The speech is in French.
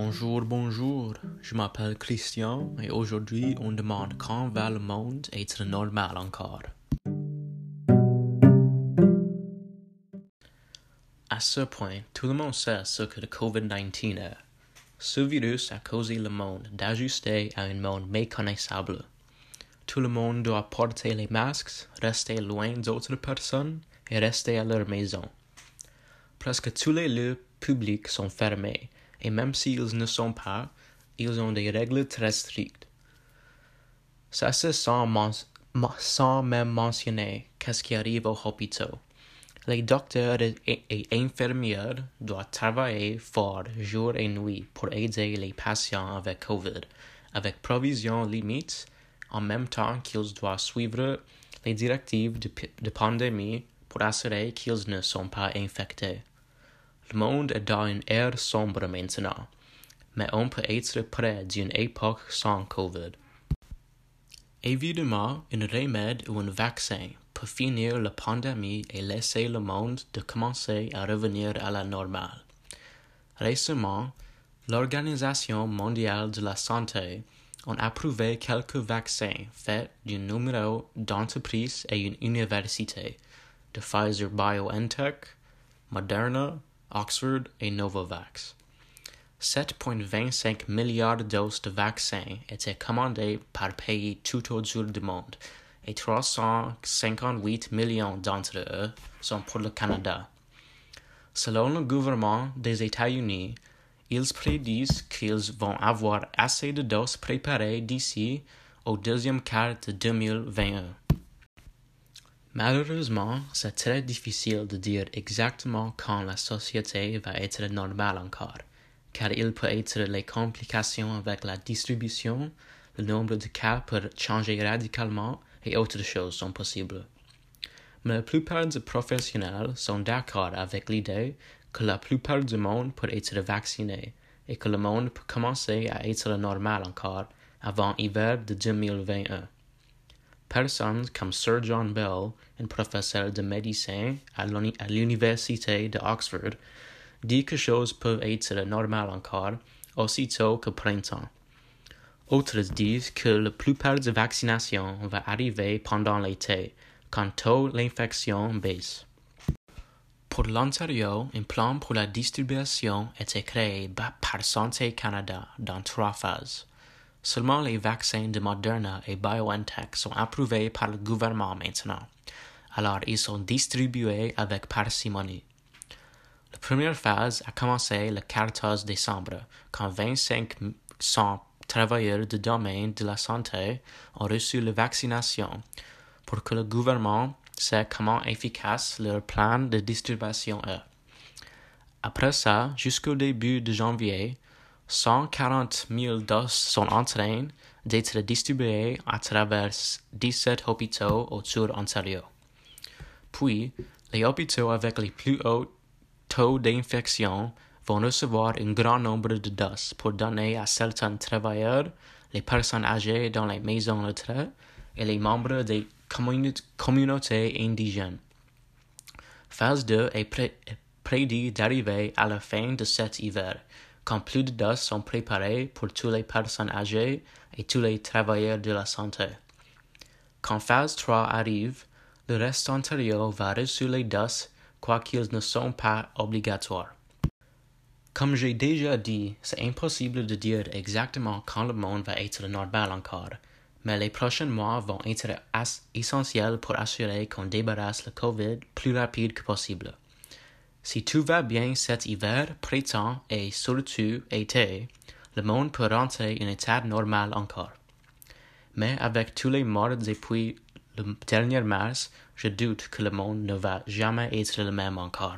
Bonjour, bonjour. Je m'appelle Christian et aujourd'hui on demande quand va le monde être normal encore. À ce point, tout le monde sait ce que le COVID-19 est. Ce virus a causé le monde d'ajuster à un monde méconnaissable. Tout le monde doit porter les masques, rester loin d'autres personnes et rester à leur maison. Presque tous les lieux publics sont fermés et même s'ils ne sont pas, ils ont des règles très strictes. Ça c'est sans, sans même mentionner qu'est-ce qui arrive aux hôpitaux. Les docteurs et, infirmières doivent travailler fort jour et nuit pour aider les patients avec COVID, avec provisions limites, en même temps qu'ils doivent suivre les directives de, de pandémie pour assurer qu'ils ne sont pas infectés. Le monde est dans une ère sombre maintenant, mais on peut être près d'une époque sans COVID. Évidemment, un remède ou un vaccin peut finir la pandémie et laisser le monde de commencer à revenir à la normale. Récemment, l'Organisation mondiale de la santé a approuvé quelques vaccins faits d'un numéro d'entreprises et une université, de Pfizer BioNTech, Moderna, Oxford et Novavax. 7,25 milliards de doses de vaccins étaient commandées par pays tout autour du monde et 358 millions d'entre eux sont pour le Canada. Selon le gouvernement des États-Unis, ils prédisent qu'ils vont avoir assez de doses préparées d'ici au deuxième quart de 2021. Malheureusement, c'est très difficile de dire exactement quand la société va être normale encore, car il peut être les complications avec la distribution, le nombre de cas peut changer radicalement et autres choses sont possibles. Mais la plupart des professionnels sont d'accord avec l'idée que la plupart du monde peut être vacciné et que le monde peut commencer à être normal encore avant l'hiver de 2021. Personnes comme Sir John Bell, un professeur de médecine à l'université de Oxford, dit que choses peuvent être normales encore aussitôt que printemps. Autres disent que la plupart des vaccinations va arriver pendant l'été, quand l'infection baisse. Pour l'Ontario, un plan pour la distribution été créé par Santé Canada dans trois phases. Seulement les vaccins de Moderna et BioNTech sont approuvés par le gouvernement maintenant, alors ils sont distribués avec parcimonie. La première phase a commencé le 14 décembre, quand 2500 travailleurs du domaine de la santé ont reçu la vaccination pour que le gouvernement sait comment efficace leur plan de distribution est. Après ça, jusqu'au début de janvier, 140 000 doses sont en train d'être distribuées à travers 17 hôpitaux autour Ontario. Puis, les hôpitaux avec les plus hauts taux d'infection vont recevoir un grand nombre de doses pour donner à certains travailleurs, les personnes âgées dans les maisons de retraite et les membres des communautés indigènes. Phase 2 est prédit d'arriver à la fin de cet hiver quand plus de doses sont préparées pour toutes les personnes âgées et tous les travailleurs de la santé. Quand phase 3 arrive, le reste Ontario va recevoir les doses quoiqu'ils ne sont pas obligatoires. Comme j'ai déjà dit, c'est impossible de dire exactement quand le monde va être normal encore, mais les prochains mois vont être essentiels pour assurer qu'on débarrasse le COVID plus rapide que possible. Si tout va bien cet hiver, printemps et surtout été, le monde peut rentrer en état normal encore. Mais avec tous les morts depuis le dernier mars, je doute que le monde ne va jamais être le même encore.